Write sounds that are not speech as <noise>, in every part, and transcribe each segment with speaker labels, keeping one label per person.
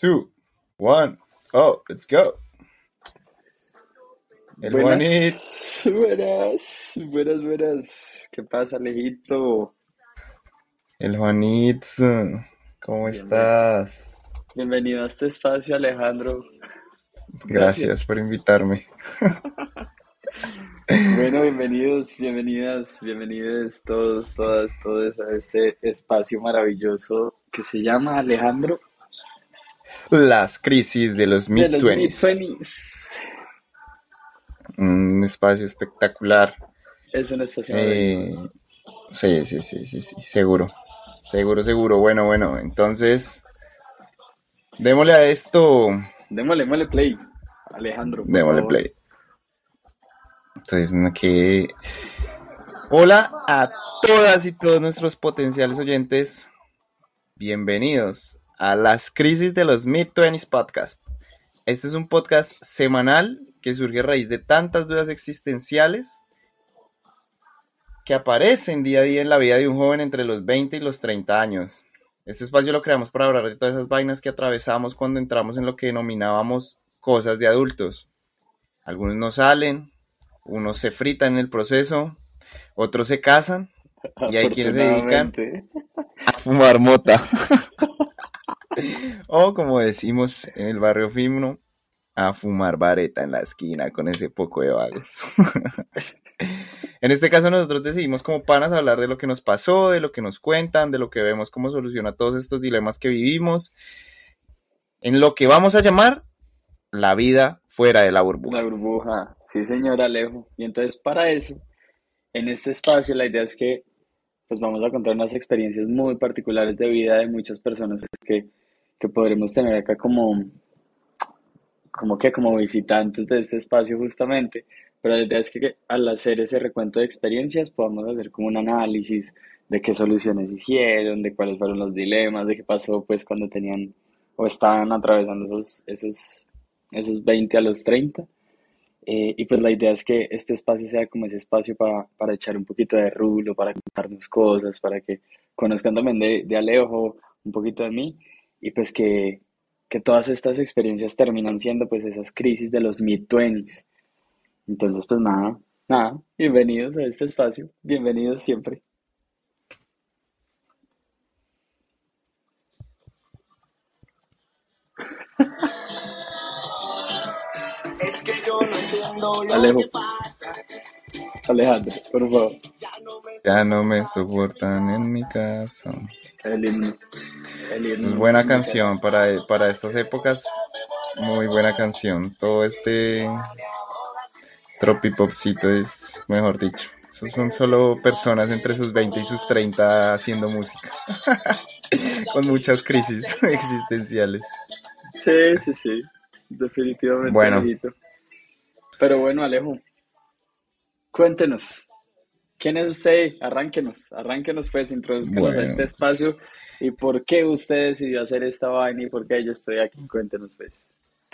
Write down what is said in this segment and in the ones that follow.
Speaker 1: two, one. Oh, let's go. El Juanit.
Speaker 2: Buenas, buenas, buenas. ¿Qué pasa, Alejito?
Speaker 1: El Juanit. ¿Cómo estás?
Speaker 2: Bienvenido a este espacio, Alejandro.
Speaker 1: Gracias, por invitarme. <laughs>
Speaker 2: Bueno, bienvenidos, bienvenidas, bienvenidos todos, todas, todos a este espacio maravilloso que se llama Alejandro
Speaker 1: Las crisis de los
Speaker 2: de
Speaker 1: mid
Speaker 2: los
Speaker 1: twenties.
Speaker 2: mid-twenties.
Speaker 1: Un espacio espectacular.
Speaker 2: Es un espacio.
Speaker 1: Eh, sí, sí, sí, sí, sí, seguro. Seguro, seguro. Bueno, bueno, entonces démosle a esto.
Speaker 2: Démosle, démosle play, Alejandro.
Speaker 1: Démosle
Speaker 2: favor.
Speaker 1: play. Entonces, que... Hola a todas y todos nuestros potenciales oyentes. Bienvenidos a las crisis de los Mid-20s Podcast. Este es un podcast semanal que surge a raíz de tantas dudas existenciales que aparecen día a día en la vida de un joven entre los 20 y los 30 años. Este espacio lo creamos para hablar de todas esas vainas que atravesamos cuando entramos en lo que denominábamos cosas de adultos. Algunos no salen, unos se fritan en el proceso, otros se casan y hay quienes se dedican a fumar mota. <laughs> <laughs> o como decimos en el barrio fino, a fumar vareta en la esquina con ese poco de vagos. <laughs> en este caso nosotros decidimos como panas hablar de lo que nos pasó, de lo que nos cuentan, de lo que vemos cómo soluciona todos estos dilemas que vivimos, en lo que vamos a llamar la vida fuera de la burbuja.
Speaker 2: La burbuja, sí señor Alejo. Y entonces para eso, en este espacio la idea es que pues vamos a contar unas experiencias muy particulares de vida de muchas personas que, que podremos tener acá como, como que como visitantes de este espacio justamente. Pero la idea es que al hacer ese recuento de experiencias podamos hacer como un análisis de qué soluciones hicieron, de cuáles fueron los dilemas, de qué pasó pues cuando tenían o estaban atravesando esos, esos, esos 20 a los 30. Eh, y pues la idea es que este espacio sea como ese espacio para, para echar un poquito de rulo, para contarnos cosas, para que conozcan también de, de Alejo, un poquito de mí, y pues que, que todas estas experiencias terminan siendo pues esas crisis de los mid-twenties. Entonces pues nada, nada, bienvenidos a este espacio, bienvenidos siempre.
Speaker 3: Es que yo no entiendo lo
Speaker 2: Alejo.
Speaker 3: que pasa.
Speaker 2: Alejandro, por favor,
Speaker 1: Ya no me soportan en mi casa.
Speaker 2: el himno. El himno.
Speaker 1: Es buena canción para, para estas épocas. Muy buena canción. Todo este tropipopcito es, mejor dicho. Son solo personas entre sus 20 y sus 30 haciendo música. <laughs> Con muchas crisis <laughs> existenciales.
Speaker 2: Sí, sí, sí, definitivamente.
Speaker 1: Bueno.
Speaker 2: Pero bueno, Alejo, cuéntenos, ¿quién es usted? Arránquenos, arránquenos pues, introduzcanos
Speaker 1: Bueno,
Speaker 2: a este espacio y por qué usted decidió hacer esta vaina y por qué yo estoy aquí, cuéntenos pues.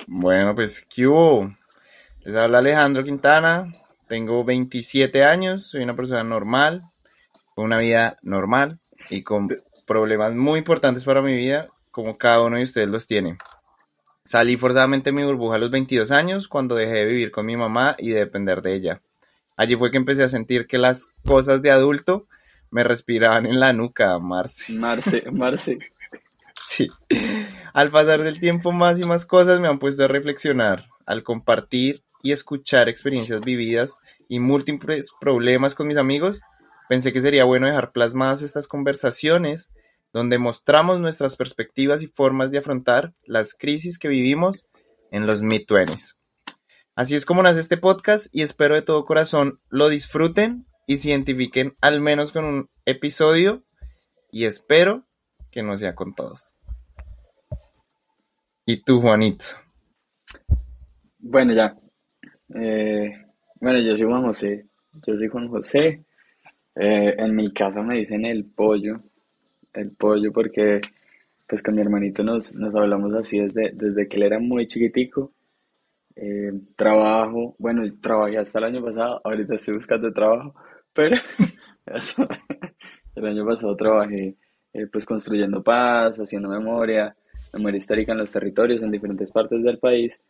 Speaker 1: Bueno, pues, ¿qué hubo? Les habla Alejandro Quintana. Tengo 27 años. Soy una persona normal. Con una vida normal. Y con problemas muy importantes para mi vida. Como cada uno de ustedes los tiene. Salí forzadamente de mi burbuja a los 22 años. Cuando dejé de vivir con mi mamá y de depender de ella. Allí fue que empecé a sentir que las cosas de adulto me respiraban en la nuca, Marce.
Speaker 2: Marce, <laughs> Marce,
Speaker 1: Sí. Al pasar del tiempo, más y más cosas me han puesto a reflexionar. Al compartir y escuchar experiencias vividas y múltiples problemas con mis amigos, pensé que sería bueno dejar plasmadas estas conversaciones donde mostramos nuestras perspectivas y formas de afrontar las crisis que vivimos en los mid-20s. Así es como nace este podcast y espero de todo corazón lo disfruten y se identifiquen al menos con un episodio y espero que no sea con todos. ¿Y tú, Juanito?
Speaker 2: Bueno, ya. Eh, bueno, yo soy Juan José. Yo soy Juan José. Eh, en mi casa me dicen el pollo. El pollo porque pues con mi hermanito nos, nos hablamos así desde, desde que él era muy chiquitico. Eh, trabajo, bueno, trabajé hasta el año pasado, ahorita estoy buscando trabajo, pero <laughs> el año pasado trabajé eh, pues construyendo paz, haciendo memoria, memoria histórica en los territorios, en diferentes partes del país.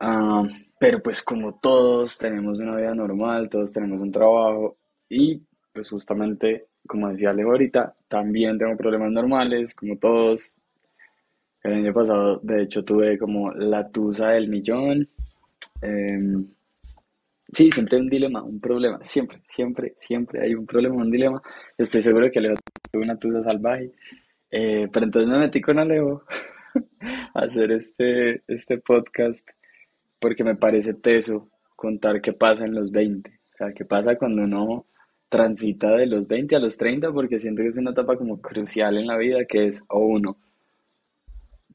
Speaker 2: Ah, pero pues como todos tenemos una vida normal, todos tenemos un trabajo y pues justamente, como decía Alejo ahorita, también tengo problemas normales, como todos. El año pasado, de hecho, tuve como la tusa del millón. Em, sí, siempre hay un dilema, un problema, siempre, siempre, siempre hay un problema, un dilema. Estoy seguro que Alejo tuvo una tusa salvaje. Eh, pero entonces me metí con Alejo <laughs> a hacer este, este podcast porque me parece teso contar qué pasa en los 20. O sea, qué pasa cuando uno transita de los 20 a los 30, porque siento que es una etapa como crucial en la vida, que es, o uno,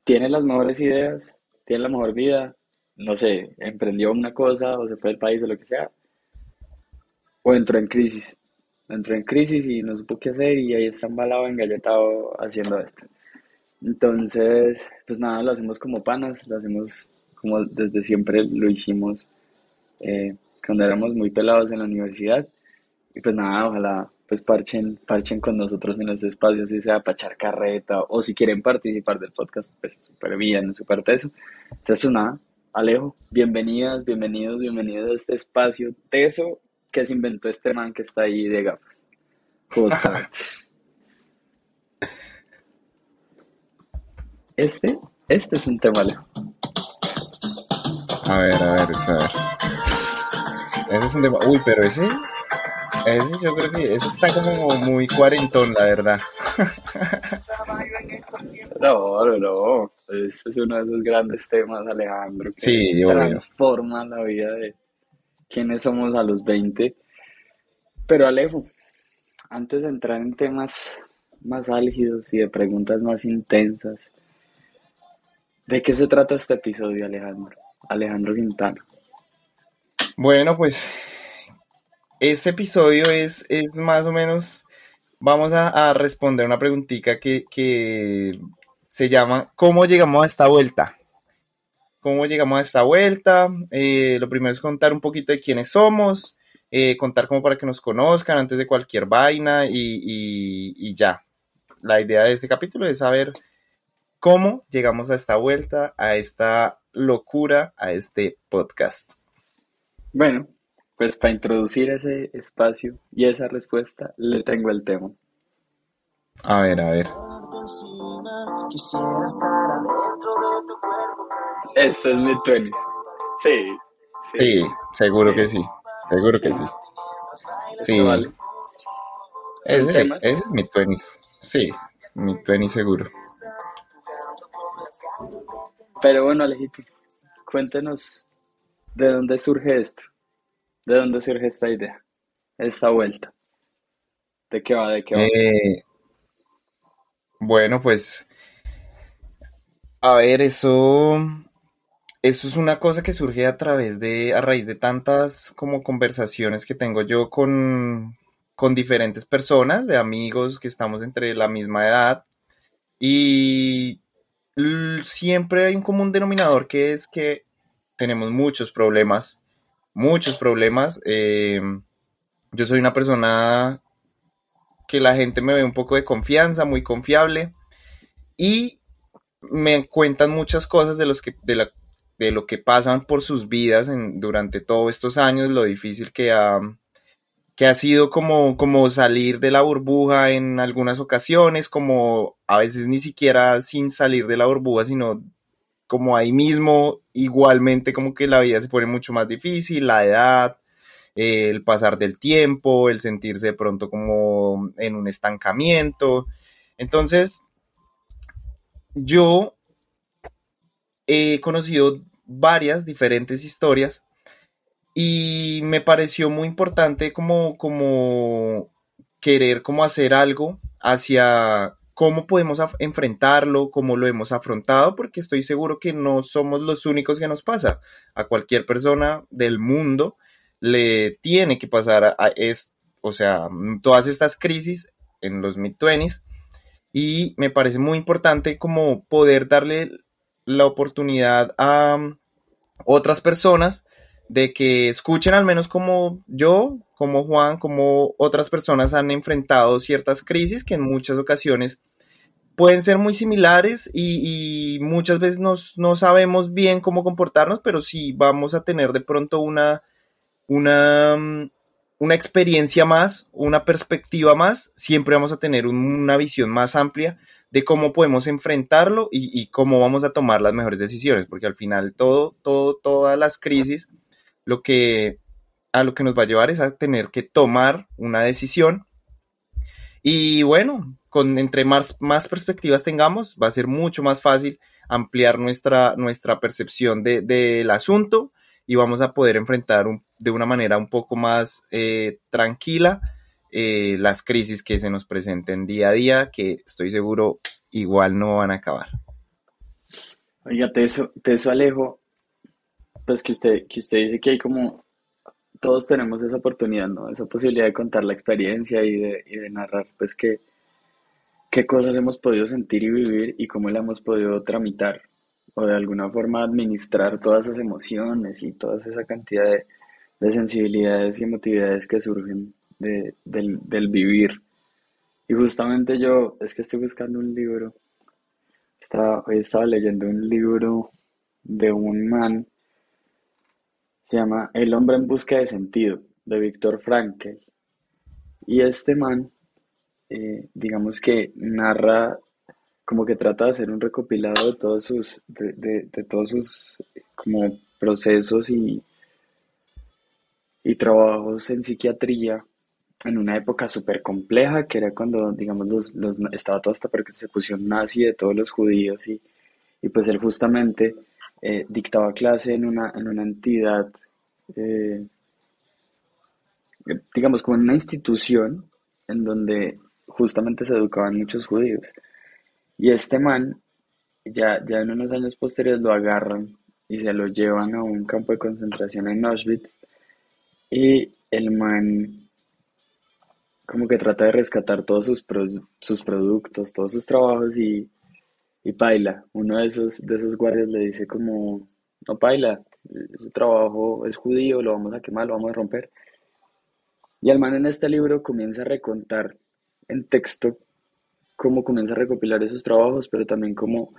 Speaker 2: tiene las mejores ideas, tiene la mejor vida, no sé, emprendió una cosa o se fue del país o lo que sea, o entró en crisis. Entró en crisis y no supo qué hacer y ahí está embalado, engalletado haciendo esto. Entonces, pues nada, lo hacemos como panas, lo hacemos como desde siempre lo hicimos eh, cuando éramos muy pelados en la universidad. Y pues nada, ojalá pues parchen, parchen con nosotros en este espacio, si sea para echar carreta o si quieren participar del podcast, pues súper bien, súper teso. Entonces pues nada, Alejo, bienvenidas, bienvenidos, bienvenidos a este espacio teso que se inventó este man que está ahí de gafas. Justamente. <laughs> Este, este es un tema, Alejo.
Speaker 1: A ver, a ver, a ver. Ese es un tema. Uy, pero ese. Ese yo creo que ese está como muy cuarentón, la verdad. <laughs>
Speaker 2: No, no, no. Este es uno de esos grandes temas, Alejandro, que
Speaker 1: Sí, obvio.
Speaker 2: transforma la vida de quiénes somos a los 20. Pero Alejo, antes de entrar en temas más álgidos y de preguntas más intensas, ¿de qué se trata este episodio, Alejandro? Alejandro Quintana.
Speaker 1: Bueno, pues este episodio es, es más o menos, vamos a, a responder una preguntita que, que se llama ¿Cómo llegamos a esta vuelta? ¿Cómo llegamos a esta vuelta? Eh, lo primero es contar un poquito de quiénes somos, eh, contar como para que nos conozcan antes de cualquier vaina y, y- y ya. La idea de este capítulo es saber cómo llegamos a esta vuelta, a esta locura, a este podcast.
Speaker 2: Bueno, pues para introducir ese espacio y esa respuesta, le tengo el tema.
Speaker 1: A ver, a ver.
Speaker 2: Este es mi tenis. Sí, sí.
Speaker 1: Sí, seguro que sí. Seguro que sí. Sí,
Speaker 2: Vale. ¿Son
Speaker 1: ese, ese es mi tenis. Sí, mi tenis seguro.
Speaker 2: Pero bueno, Alejito, cuéntenos de dónde surge esto, de dónde surge esta idea, esta vuelta, de qué va, de qué va.
Speaker 1: Eh, bueno, pues, a ver, eso, eso es una cosa que surge a través de, a raíz de tantas como conversaciones que tengo yo con, con diferentes personas, de amigos que estamos entre la misma edad. Y siempre hay un común denominador que es que tenemos muchos problemas, muchos problemas. Eh, yo soy una persona que la gente me ve un poco de confianza, muy confiable y me cuentan muchas cosas de, los que, de, la- de lo que pasan por sus vidas en- durante todos estos años, lo difícil que ha, que ha sido como, como salir de la burbuja en algunas ocasiones, como a veces ni siquiera sin salir de la burbuja, sino como ahí mismo, igualmente como que la vida se pone mucho más difícil, la edad, eh, el pasar del tiempo, el sentirse de pronto como en un estancamiento. Entonces, yo he conocido varias diferentes historias y me pareció muy importante como, como querer como hacer algo hacia cómo podemos enfrentarlo, cómo lo hemos afrontado, porque estoy seguro que no somos los únicos que nos pasa. A cualquier persona del mundo le tiene que pasar a, es, o sea, todas estas crisis en los mid-20s y me parece muy importante como poder darle la oportunidad a um, otras personas de que escuchen al menos como yo, como Juan, como otras personas han enfrentado ciertas crisis que en muchas ocasiones pueden ser muy similares y, muchas veces nos, no sabemos bien cómo comportarnos, pero si vamos a tener de pronto una, una, mm, una experiencia más, una perspectiva más, siempre vamos a tener una visión más amplia de cómo podemos enfrentarlo y, y, cómo vamos a tomar las mejores decisiones, porque al final todo, todo, todas las crisis, lo que a lo que nos va a llevar es a tener que tomar una decisión. Y bueno, con entre más, más perspectivas tengamos, va a ser mucho más fácil ampliar nuestra, nuestra percepción del de, asunto y vamos a poder enfrentar de una manera un poco más eh, tranquila eh, las crisis que se nos presenten día a día, que estoy seguro igual no van a acabar.
Speaker 2: Oiga, eso, eso Alejo, pues que usted, que usted dice que hay como todos tenemos esa oportunidad, ¿no? Esa posibilidad de contar la experiencia y de, y de narrar, pues, qué, qué cosas hemos podido sentir y vivir y cómo la hemos podido tramitar o de alguna forma administrar todas esas emociones y toda esa cantidad de, de sensibilidades y emotividades que surgen de, del, del vivir. Y justamente yo, es que estoy buscando un libro, estaba, hoy estaba leyendo un libro de un man se llama El hombre en busca de sentido, de Víctor Frankl. Y este man, eh, digamos que narra, como que trata de hacer un recopilado de todos sus, de, de, todos sus como procesos y, y trabajos en psiquiatría en una época súper compleja, que era cuando, digamos, los, los, estaba toda esta persecución nazi de todos los judíos y, y pues él justamente eh, dictaba clase en una, en una entidad, eh, digamos, como en una institución en donde justamente se educaban muchos judíos. Y este man, ya, ya en unos años posteriores lo agarran y se lo llevan a un campo de concentración en Auschwitz. Y el man como que trata de rescatar todos sus, sus productos, todos sus trabajos y y Paila, uno de esos, de esos guardias le dice como, no Paila, ese trabajo es judío, lo vamos a quemar, lo vamos a romper. Y el man en este libro comienza a recontar en texto cómo comienza a recopilar esos trabajos, pero también como,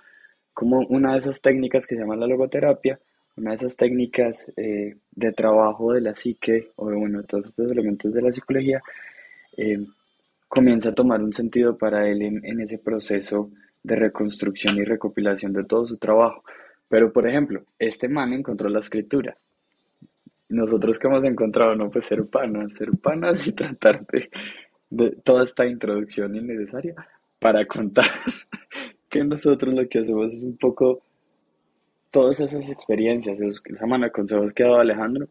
Speaker 2: como una de esas técnicas que se llama la logoterapia, una de esas técnicas eh, de trabajo de la psique, o bueno, todos estos elementos de la psicología, eh, comienza a tomar un sentido para él en, en ese proceso de reconstrucción y recopilación de todo su trabajo. Pero, por ejemplo, este man encontró la escritura. Nosotros que hemos encontrado, no, pues ser panas, ser panas y <laughs> tratar de, de toda esta introducción innecesaria para contar <laughs> que nosotros lo que hacemos es un poco todas esas experiencias, esa mano de consejos que ha dado Alejandro,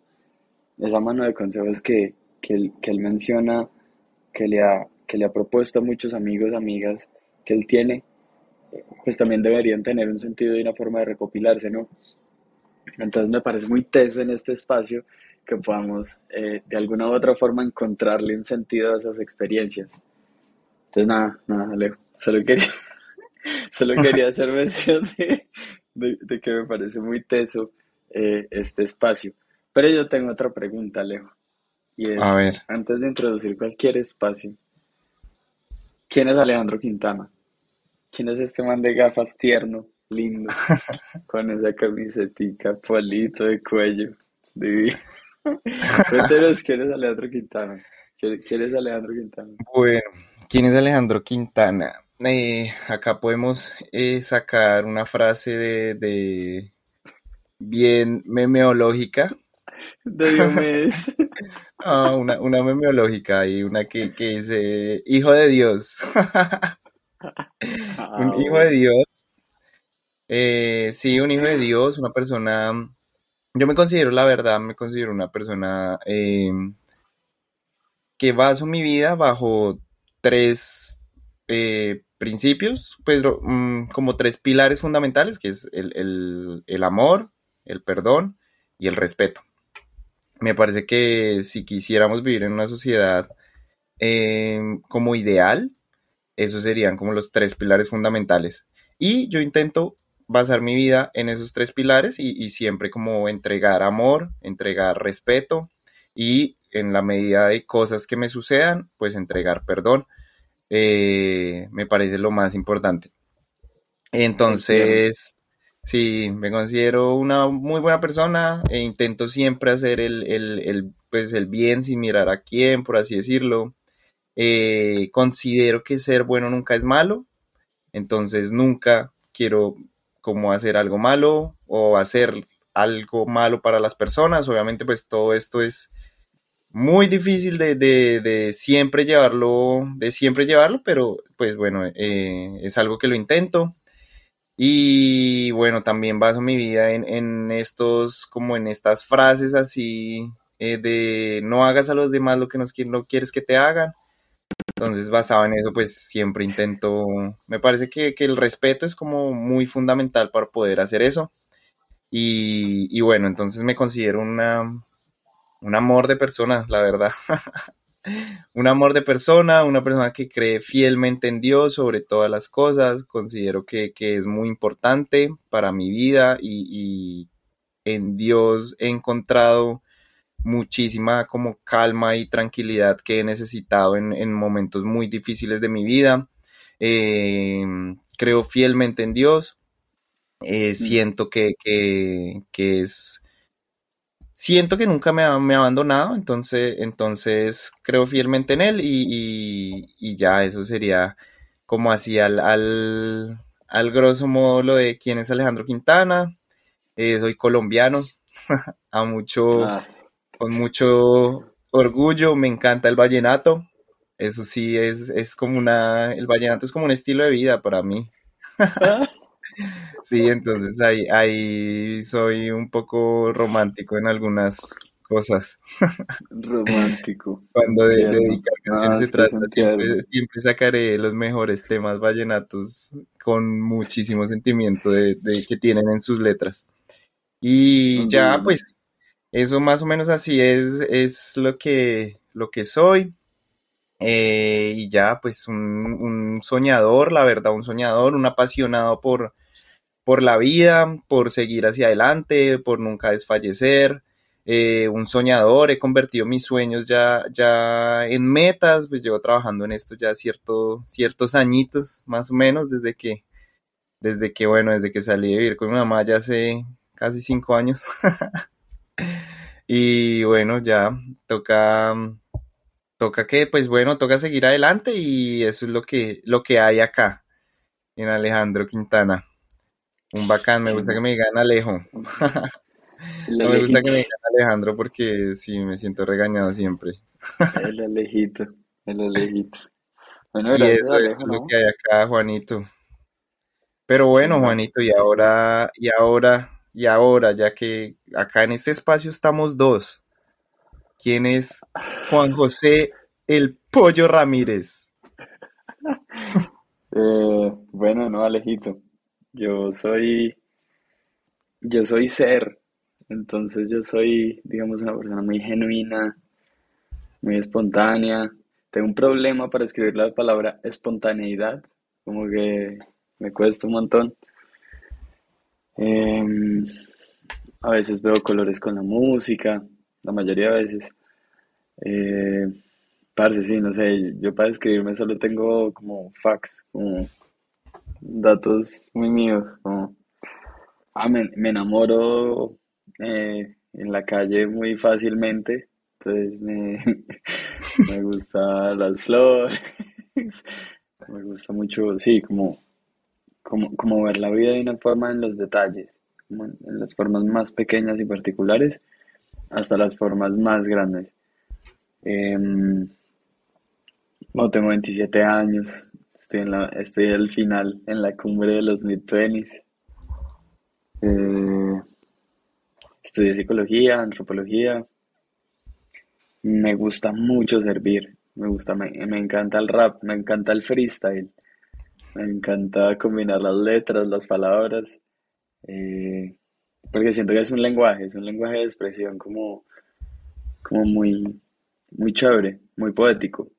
Speaker 2: esa mano de consejos que, que, él, que él menciona, que le, ha, que le ha propuesto a muchos amigos, amigas que él tiene, pues también deberían tener un sentido y una forma de recopilarse, ¿no? Entonces me parece muy teso en este espacio que podamos eh, de alguna u otra forma encontrarle un sentido a esas experiencias. Entonces nada, nada, Alejo, solo quería, <laughs> solo quería <laughs> hacer mención de, de, que me parece muy teso eh, este espacio. Pero yo tengo otra pregunta, Alejo. Y es,
Speaker 1: A ver.
Speaker 2: antes de introducir cualquier espacio, ¿quién es Alejandro Quintana? ¿Quién es este man de gafas tierno, lindo, <laughs> con esa camisetica, polito de cuello, divino? <laughs> Cuéntanos quién es Alejandro Quintana. ¿Quién es Alejandro Quintana?
Speaker 1: Bueno, ¿quién es Alejandro Quintana? Eh, acá podemos eh, sacar una frase de, de bien memeológica.
Speaker 2: De Diomedes. <laughs>
Speaker 1: Ah, una, una memeológica y una que, que dice, hijo de Dios. <laughs> un hijo de Dios. Eh, sí, un hijo de Dios, una persona. Yo me considero, la verdad, me considero una persona eh, que baso mi vida bajo tres eh, principios, pues mm, como tres pilares fundamentales, que es el, el, el amor, el perdón y el respeto. Me parece que si quisiéramos vivir en una sociedad como ideal, esos serían como los tres pilares fundamentales. Y yo intento basar mi vida en esos tres pilares y, siempre como entregar amor, entregar respeto y en la medida de cosas que me sucedan, pues entregar perdón. Eh, me parece lo más importante. Entonces, sí, me considero una muy buena persona e intento siempre hacer el, el, el, pues el bien sin mirar a quién, por así decirlo. Eh, considero que ser bueno nunca es malo, entonces nunca quiero como hacer algo malo o hacer algo malo para las personas. Obviamente, pues todo esto es muy difícil de, de, de siempre llevarlo, de siempre llevarlo, pero pues bueno, eh, es algo que lo intento. Y bueno, también baso mi vida en, en estos, como en estas frases así eh, de no hagas a los demás lo que no, no quieres que te hagan. Entonces, basado en eso, pues siempre intento, me parece que, que el respeto es como muy fundamental para poder hacer eso. Y, y bueno, entonces me considero una, un amor de persona, la verdad. <laughs> un amor de persona, una persona que cree fielmente en Dios sobre todas las cosas. Considero que, que es muy importante para mi vida y, y, en Dios he encontrado muchísima como calma y tranquilidad que he necesitado en, en momentos muy difíciles de mi vida. Eh, creo fielmente en Dios. Eh, siento que, que, que es siento que nunca me ha, me ha abandonado, entonces, entonces creo fielmente en él y, y, y ya eso sería como así al, al, al, grosso modo lo de quién es Alejandro Quintana. Eh, soy colombiano, <laughs> a mucho, ah. Con mucho orgullo, me encanta el vallenato. Eso sí, es, es como una, el vallenato es como un estilo de vida para mí. Sí, entonces ahí, ahí soy un poco romántico en algunas cosas.
Speaker 2: Romántico.
Speaker 1: Cuando de, de dedicar canciones ah, se trata, siempre, siempre, sacaré los mejores temas vallenatos con muchísimo sentimiento de, de que tienen en sus letras. Y ya, pues, eso más o menos así es, es lo que, lo que soy. Eh, y ya, pues, un, un soñador, la verdad, un soñador, un apasionado por, por la vida, por seguir hacia adelante, por nunca desfallecer, eh, un soñador, he convertido mis sueños ya, ya en metas, pues llevo trabajando en esto ya cierto, ciertos añitos, más o menos, desde que, desde que, bueno, desde que salí de vivir con mi mamá ya hace casi cinco años. <laughs> y bueno, ya toca, toca que, pues bueno, toca seguir adelante y eso es lo que, lo que hay acá en Alejandro Quintana. Un bacán, me gusta que me digan Alejo. <laughs> no me gusta que me digan Alejandro porque sí me siento regañado siempre.
Speaker 2: el Alejito, el Alejito.
Speaker 1: Bueno, y eso Alejo, es ¿no? lo que hay acá, Juanito. Pero bueno, Juanito, y ahora, y ahora, y ahora, ya que acá en este espacio estamos dos. ¿Quién es Juan José el Pollo Ramírez? <laughs>
Speaker 2: eh, bueno, no, Alejito. Yo soy, yo soy ser, entonces yo soy, digamos, una persona muy genuina, muy espontánea. Tengo un problema para escribir la palabra espontaneidad, como que me cuesta un montón. Eh, a veces veo colores con la música, la mayoría de veces. Eh, parce, sí, no sé, yo para escribirme solo tengo como fax, como datos muy míos. Como, ah, me, me enamoro eh, en la calle muy fácilmente, entonces me, <laughs> me gustan las flores, <laughs> me gusta mucho, sí, como, como, como ver la vida de una forma en los detalles, como en, las formas más pequeñas y particulares hasta las formas más grandes. Eh, tengo 27 años, Estoy, en la, estoy al final, en la cumbre de los mid-20s. Eh, estudié psicología, antropología. Me gusta mucho servir. Me gusta, me, me encanta el rap, me encanta el freestyle. Me encanta combinar las letras, las palabras. Eh, porque siento que es un lenguaje, es un lenguaje de expresión como, como muy, muy chévere, muy poético.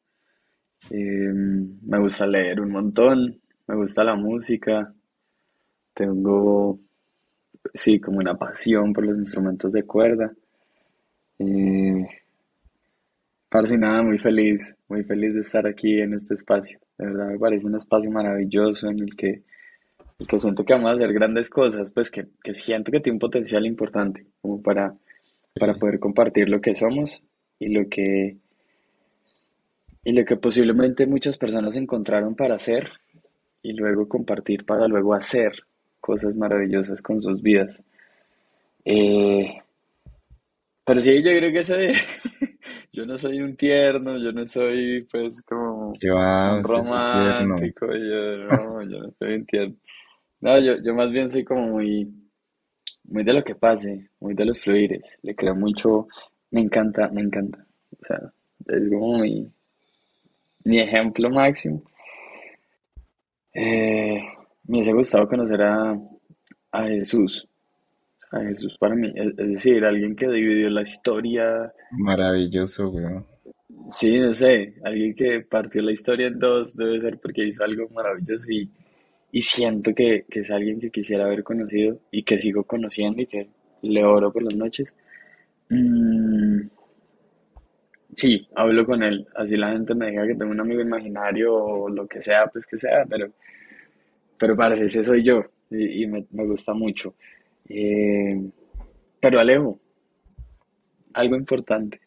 Speaker 2: Eh, me gusta leer un montón, me gusta la música, tengo, sí, como una pasión por los instrumentos de cuerda. Eh, parce, nada, muy feliz, muy feliz de estar aquí en este espacio. De verdad me parece un espacio maravilloso en el que y que siento que vamos a hacer grandes cosas, pues que, que siento que tiene un potencial importante como para, para poder compartir lo que somos y lo que, y lo que posiblemente muchas personas encontraron para hacer y luego compartir para luego hacer cosas maravillosas con sus vidas. Eh, pero sí, yo creo que soy, yo no soy un tierno, yo no soy pues como
Speaker 1: va,
Speaker 2: un romántico, yo no, yo no soy un tierno. No, yo, yo más bien soy como muy, muy de lo que pase, muy de los fluires, le creo mucho, me encanta, me encanta. O sea, es como mi, mi ejemplo máximo. Eh, me hubiese gustado conocer a, a Jesús, a Jesús para mí, es, es decir, alguien que dividió la historia,
Speaker 1: Maravilloso, weón.
Speaker 2: sí, no sé, alguien que partió la historia en dos, debe ser porque hizo algo maravilloso y, y siento que, que es alguien que quisiera haber conocido y que sigo conociendo y que le oro por las noches. Mm, sí, hablo con él, así la gente me diga que tengo un amigo imaginario o lo que sea, pues que sea, pero, pero parece ese soy yo y, y me, me gusta mucho. Eh, pero Alejo, algo importante,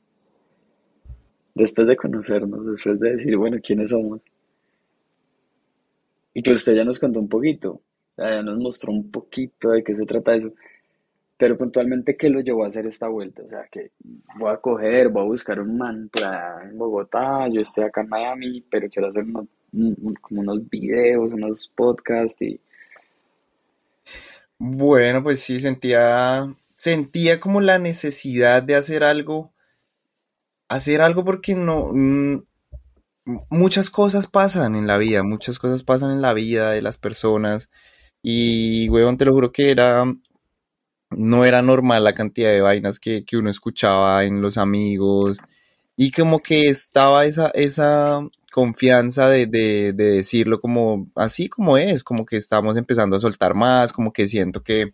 Speaker 2: después de conocernos, después de decir, bueno, ¿quiénes somos? Y pues usted ya nos contó un poquito, ya nos mostró un poquito de qué se trata eso, pero puntualmente, ¿qué lo llevó a hacer esta vuelta? O sea, que voy a coger, voy a buscar un man por allá en Bogotá, yo estoy acá en Miami, pero quiero hacer como unos videos, unos podcasts y...
Speaker 1: Bueno, pues sí, sentía, sentía como la necesidad de hacer algo, hacer algo porque no, muchas cosas pasan en la vida, muchas cosas pasan en la vida de las personas y, huevón, te lo juro que era, no era normal la cantidad de vainas que, que uno escuchaba en los amigos y como que estaba esa, esa confianza de, de, de decirlo como así como es, como que estamos empezando a soltar más, como que siento que,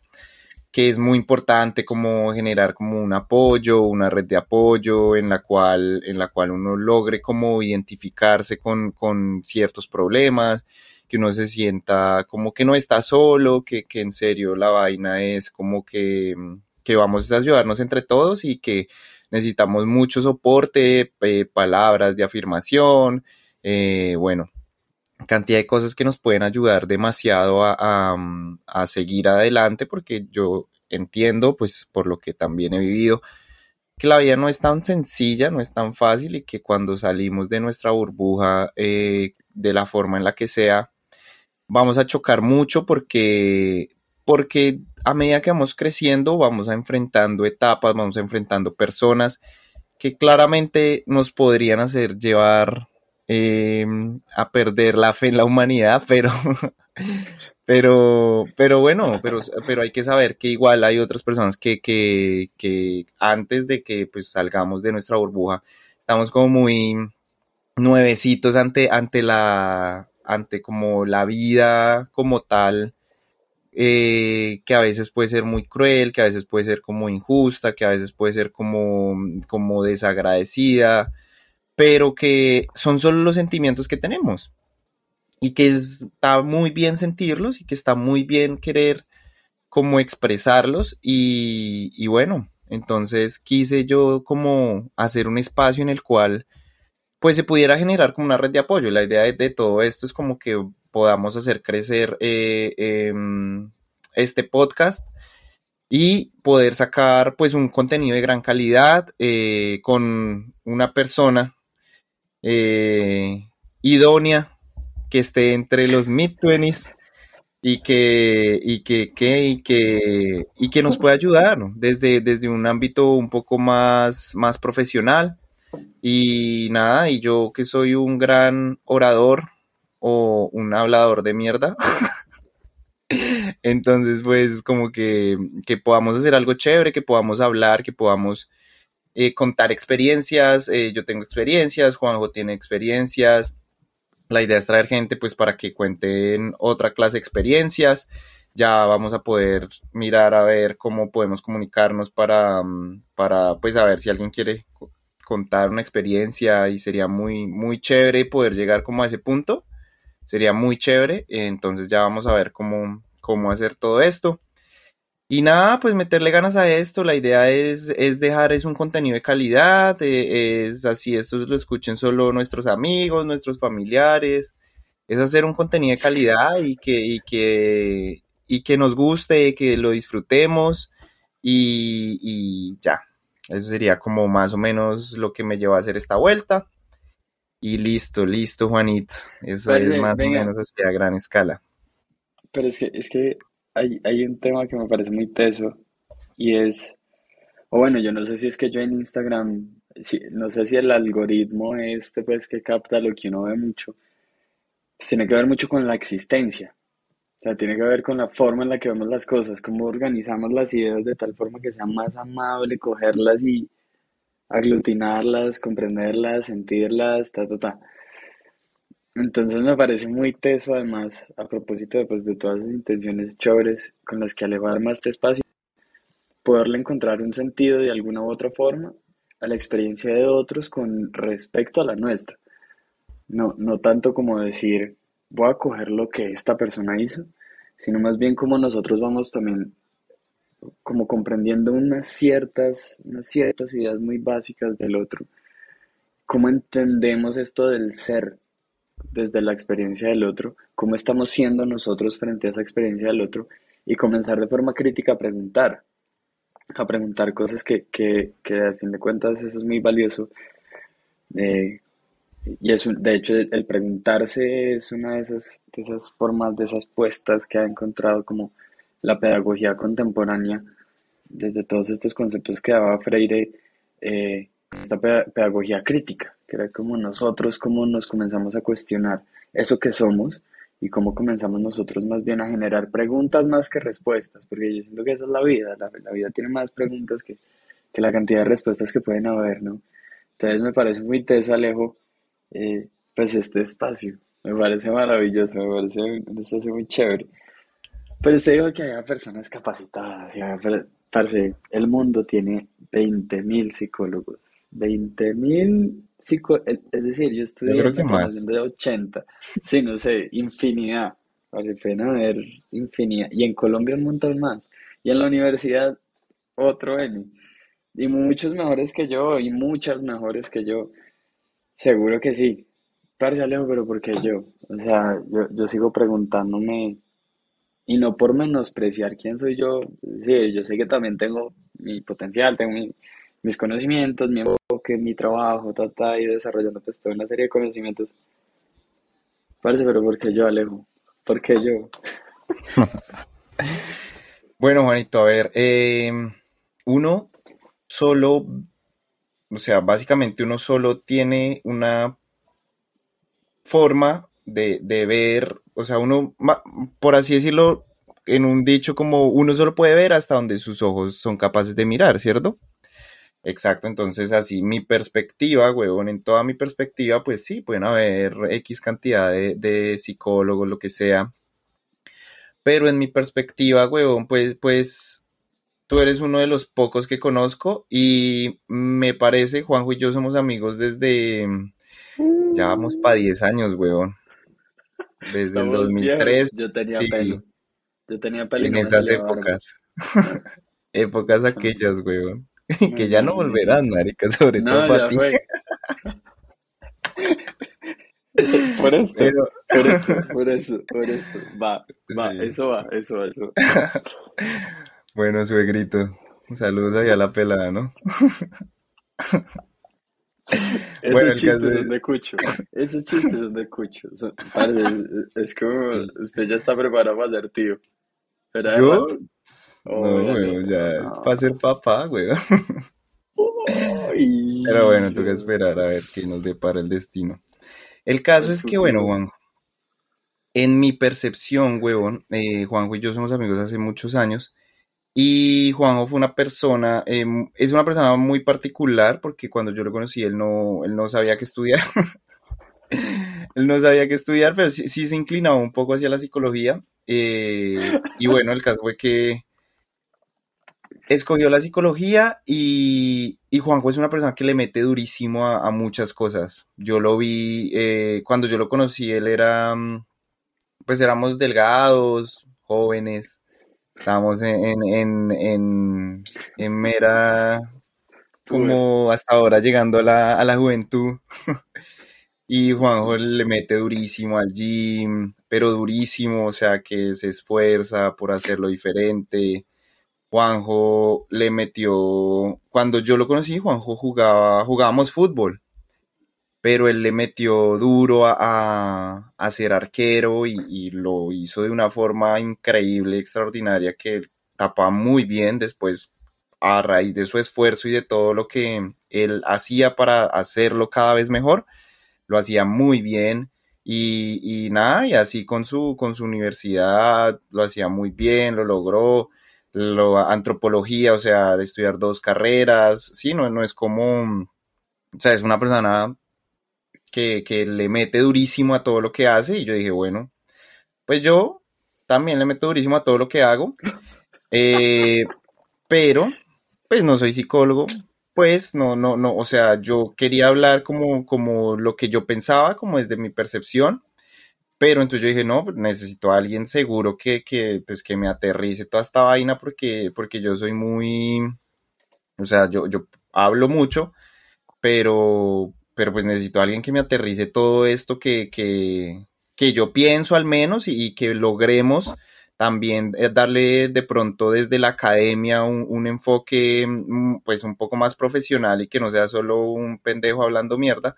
Speaker 1: que es muy importante como generar como un apoyo, una red de apoyo en la cual, en la cual uno logre como identificarse con, con ciertos problemas, que uno se sienta como que no está solo, que, que en serio la vaina es como que, que vamos a ayudarnos entre todos y que necesitamos mucho soporte, eh, palabras de afirmación, eh, bueno, cantidad de cosas que nos pueden ayudar demasiado a, a, seguir adelante porque yo entiendo, pues por lo que también he vivido, que la vida no es tan sencilla, no es tan fácil y que cuando salimos de nuestra burbuja eh, de la forma en la que sea, vamos a chocar mucho porque, porque a medida que vamos creciendo vamos a enfrentando etapas, vamos a enfrentando personas que claramente nos podrían hacer llevar eh, a perder la fe en la humanidad, pero, <laughs> pero, pero bueno, pero, pero hay que saber que igual hay otras personas que, que, que antes de que pues salgamos de nuestra burbuja, estamos como muy nuevecitos ante, ante la, ante como la vida como tal, eh, que a veces puede ser muy cruel, que a veces puede ser como injusta, que a veces puede ser como, como desagradecida, pero que son solo los sentimientos que tenemos y que está muy bien sentirlos y que está muy bien querer como expresarlos y, bueno, entonces quise yo como hacer un espacio en el cual pues se pudiera generar como una red de apoyo. La idea de, todo esto es como que podamos hacer crecer eh, eh, este podcast y poder sacar pues un contenido de gran calidad eh, con una persona eh, idónea que esté entre los mid-20s y que, y que, que, y que, y que nos pueda ayudar desde, desde un ámbito un poco más, más profesional. Y nada, y yo que soy un gran orador o un hablador de mierda. <laughs> Entonces, pues como que, que, podamos hacer algo chévere, que podamos hablar, que podamos eh, contar experiencias. Eh, yo tengo experiencias, Juanjo tiene experiencias. La idea es traer gente pues para que cuenten otra clase de experiencias. Ya vamos a poder mirar a ver cómo podemos comunicarnos para, para pues a ver si alguien quiere contar una experiencia y sería muy, muy chévere poder llegar como a ese punto. Sería muy chévere. Entonces ya vamos a ver cómo, cómo hacer todo esto. Y nada, pues meterle ganas a esto. La idea es, es dejar es un contenido de calidad. eh, es así, esto lo escuchen solo nuestros amigos, nuestros familiares. Es hacer un contenido de calidad y que, y que, y que nos guste, que lo disfrutemos. Y, y ya. Eso sería como más o menos lo que me llevó a hacer esta vuelta. Y listo, listo, Juanito. Eso
Speaker 2: Parce,
Speaker 1: es más
Speaker 2: venga.
Speaker 1: o menos así a gran escala.
Speaker 2: Pero es que, es que hay, hay un tema que me parece muy teso y es, o bueno, yo no sé si es que yo en Instagram, si- no sé si el algoritmo este pues que capta lo que uno ve mucho, pues tiene que ver mucho con la existencia. O sea, tiene que ver con la forma en la que vemos las cosas, cómo organizamos las ideas de tal forma que sea más amable cogerlas y aglutinarlas, comprenderlas, sentirlas, ta, ta, ta. Entonces me parece muy teso, además, a propósito de, pues, de todas las intenciones chéveres con las que Alejo arma este espacio, poderle encontrar un sentido de alguna u otra forma a la experiencia de otros con respecto a la nuestra. No, no tanto como decir, voy a coger lo que esta persona hizo, sino más bien como nosotros vamos también como comprendiendo unas ciertas, unas ciertas ideas muy básicas del otro. ¿Cómo entendemos esto del ser desde la experiencia del otro? ¿Cómo estamos siendo nosotros frente a esa experiencia del otro? Y comenzar de forma crítica a preguntar, a preguntar cosas que, que, que al fin de cuentas eso es muy valioso. Eh, y es un- de hecho, el preguntarse es una de esas, de esas formas, de esas puestas que ha encontrado como la pedagogía contemporánea, desde todos estos conceptos que daba Freire, eh, esta peda- pedagogía crítica, que era como nosotros, cómo nos comenzamos a cuestionar eso que somos y cómo comenzamos nosotros más bien a generar preguntas más que respuestas, porque yo siento que esa es la vida, la, vida tiene más preguntas que, que la cantidad de respuestas que pueden haber, ¿no? Entonces me parece muy teso, Alejo, eh, pues este espacio. Me parece maravilloso, me parece un espacio muy chévere. Pero usted dijo que había personas capacitadas, y parce, el mundo tiene 20.000 psicólogos, 20.000 psicólogos, es decir, yo estudié
Speaker 1: Yo creo
Speaker 2: en
Speaker 1: que
Speaker 2: la
Speaker 1: más.
Speaker 2: de 80, sí, no sé, infinidad, parce, pueden haber infinidad, y en Colombia un montón más, y en la universidad otro N, y muchos mejores que yo, y muchas mejores que yo, seguro que sí. Parce, Alejo, pero ¿por qué yo? O sea, yo, yo sigo preguntándome, y no por menospreciar quién soy yo, sí, yo sé que también tengo mi potencial, tengo mi- mis conocimientos, mi enfoque, mi trabajo, ta, ta, y desarrollando pues toda una serie de conocimientos. Parce, pero ¿por qué yo, Alejo? ¿Por qué yo? <laughs>
Speaker 1: Bueno, Juanito, a ver, eh, uno solo, o sea, básicamente uno solo tiene una forma de, de ver, o sea, uno, por así decirlo, en un dicho como uno solo puede ver hasta donde sus ojos son capaces de mirar, ¿cierto? Exacto, entonces así mi perspectiva, huevón, en toda mi perspectiva, pues sí, pueden haber X cantidad de, de psicólogos, lo que sea, pero en mi perspectiva, huevón, pues, pues tú eres uno de los pocos que conozco y me parece, Juanjo y yo somos amigos desde, ya vamos para 10 años, huevón, desde el
Speaker 2: Estamos viejos.
Speaker 1: 2003,
Speaker 2: Yo tenía
Speaker 1: sí,
Speaker 2: pelo. Yo tenía pelo
Speaker 1: en esas épocas, <laughs> épocas <laughs> aquellas, huevón, <laughs> que ya no volverán, marica, sobre todo para ti. <laughs>
Speaker 2: Por esto,
Speaker 1: Pero,
Speaker 2: por eso, por eso, por eso. Va, va,
Speaker 1: sí.
Speaker 2: eso va, eso va, eso va. <laughs>
Speaker 1: Bueno, suegrito, saludos ahí a la pelada, ¿no?
Speaker 2: Esos
Speaker 1: Bueno,
Speaker 2: chistes
Speaker 1: es,
Speaker 2: son de Cucho. Esos chistes son de Cucho. Son, es, es como usted ya está preparado para ser tío. Pero
Speaker 1: ¿Yo? No, weón, ya es para ser papá, weón. Pero bueno, toca
Speaker 2: no.
Speaker 1: esperar a ver qué nos depara el destino. El caso es que, bueno. Juanjo, en mi percepción, huevón, eh, Juanjo y yo somos amigos hace muchos años y Juanjo fue una persona, eh, es una persona muy particular porque cuando yo lo conocí él no, él no sabía qué estudiar, <laughs> él no sabía qué estudiar, pero sí, sí se inclinaba un poco hacia la psicología eh, y bueno, el caso fue que escogió la psicología y, y Juanjo es una persona que le mete durísimo a, a muchas cosas. Yo lo vi, eh, cuando yo lo conocí, él era, mm, pues éramos delgados, jóvenes, estábamos en, en, en, en, en mera, como hasta ahora llegando a la, a la juventud. <laughs> Y Juanjo le mete durísimo al gym, pero durísimo, o sea, que se esfuerza por hacerlo diferente. Juanjo le metió, cuando yo lo conocí, Juanjo jugaba, jugábamos fútbol, pero él le metió duro a, a, ser arquero y, lo hizo de una forma increíble, extraordinaria, que tapa muy bien después a raíz de su esfuerzo y de todo lo que él hacía para hacerlo cada vez mejor lo hacía muy bien y, y, nada, y así con su, con su universidad lo hacía muy bien, lo logró, lo, antropología, o sea, de estudiar dos carreras, sí, no, no es como, o sea, es una persona que, que le mete durísimo a todo lo que hace y yo dije, bueno, pues yo también le meto durísimo a todo lo que hago, eh, pero pues no soy psicólogo, pues, no, no, no, o sea, yo quería hablar como, como lo que yo pensaba, como desde mi percepción, pero entonces yo dije, no, pues, necesito a alguien seguro que, que, pues, que me aterrice toda esta vaina porque, porque yo soy muy, o sea, yo, yo hablo mucho, pero, pero pues necesito a alguien que me aterrice todo esto que, que, que yo pienso al menos y, que logremos también eh, darle de pronto desde la academia un, un, enfoque mm, pues un poco más profesional y que no sea solo un pendejo hablando mierda,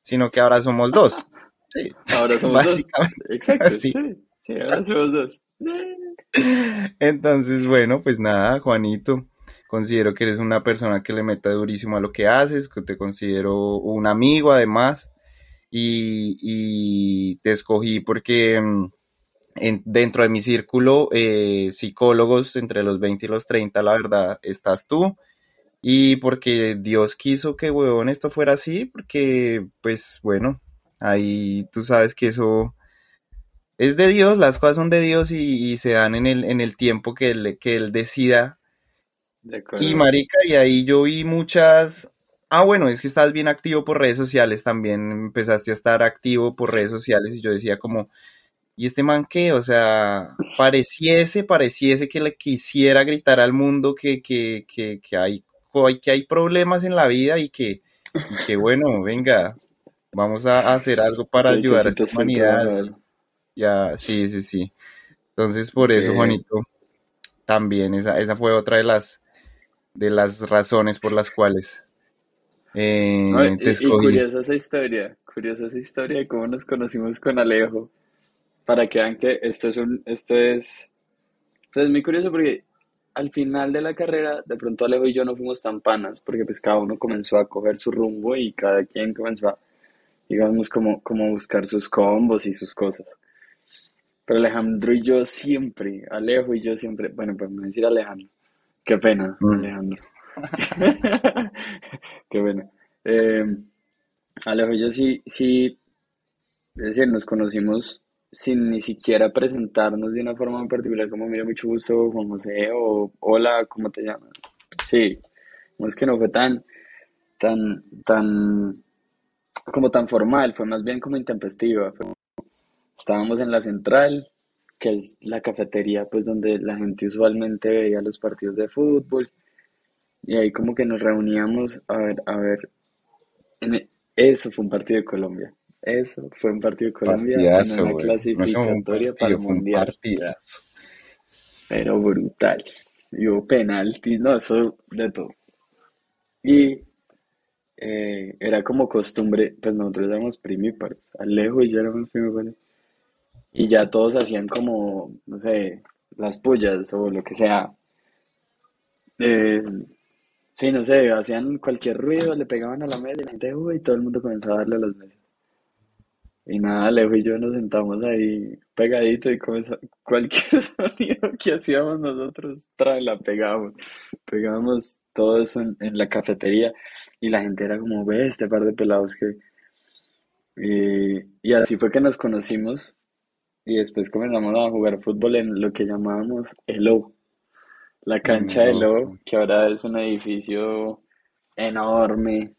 Speaker 1: sino que ahora somos dos.
Speaker 2: Sí, ahora somos <laughs> básicamente. dos. Exacto. Sí. sí, ahora somos dos.
Speaker 1: Entonces, bueno, pues nada, Juanito, considero que eres una persona que le meta durísimo a lo que haces, que te considero un amigo además, y, y te escogí porque mm, en, dentro de mi círculo, eh, psicólogos entre los 20 y los 30, la verdad, estás tú. Y porque Dios quiso que, huevón, esto fuera así, porque, pues, bueno, ahí tú sabes que eso es de Dios, las cosas son de Dios y, y se dan en el, en el tiempo que él, que él decida. Y marica, y ahí yo vi muchas... Ah, bueno, es que estás bien activo por redes sociales también, empezaste a estar activo por redes sociales y yo decía como, y este man que, o sea, pareciese, pareciese que le quisiera gritar al mundo que, que, que, que hay, que hay problemas en la vida y que, y que bueno, venga, vamos a hacer algo para ayudar a esta humanidad. Ya, sí, sí, sí. Entonces, por eso, Juanito, también esa, esa fue otra de las, de las razones por las cuales eh,
Speaker 2: no, te escogí. Y curiosa esa historia, curiosa esa historia de cómo nos conocimos con Alejo para que vean que esto es un, esto es, pues es muy curioso porque al final de la carrera, de pronto Alejo y yo no fuimos tan panas, porque pues cada uno comenzó a coger su rumbo y cada quien comenzó a, digamos, como, como buscar sus combos y sus cosas. Pero Alejandro y yo siempre, Alejo y yo siempre, bueno, pues me decir Alejandro, qué pena, mm. Alejandro. <laughs> qué pena. Eh, Alejo y yo sí, sí, es decir, nos conocimos sin ni siquiera presentarnos de una forma en particular, como mira, mucho gusto, Juan José, o hola, ¿cómo te llamas? Sí, no es que no fue tan, tan, tan, como tan formal, fue más bien como intempestiva. estábamos en la central, que es la cafetería, pues donde la gente usualmente veía los partidos de fútbol, y ahí como que nos reuníamos a ver, a ver, en eso fue un partido de Colombia. Eso fue un partido de Colombia
Speaker 1: partidazo,
Speaker 2: una clasificatoria
Speaker 1: no
Speaker 2: para
Speaker 1: el mundial. partidazo.
Speaker 2: Pero brutal. Y hubo penaltis, no, eso de todo. Y eh, era como costumbre, pues nosotros éramos primíparos, Alejo y yo éramos primíparos. Y ya todos hacían como, no sé, las pullas o lo que sea. Eh, sí, no sé, hacían cualquier ruido, le pegaban a la mesa y la gente, uy, todo el mundo comenzaba a darle a las mesas. Y nada, Alejo y yo nos sentamos ahí pegadito y comenzó, <laughs> cualquier sonido que hacíamos nosotros, trae, la pegábamos. Pegábamos todo eso en, en, la cafetería y la gente era como, ve este par de pelados que... Y, y así fue que nos conocimos y después comenzamos a jugar fútbol en lo que llamábamos el O. La cancha del O, que ahora es un edificio enorme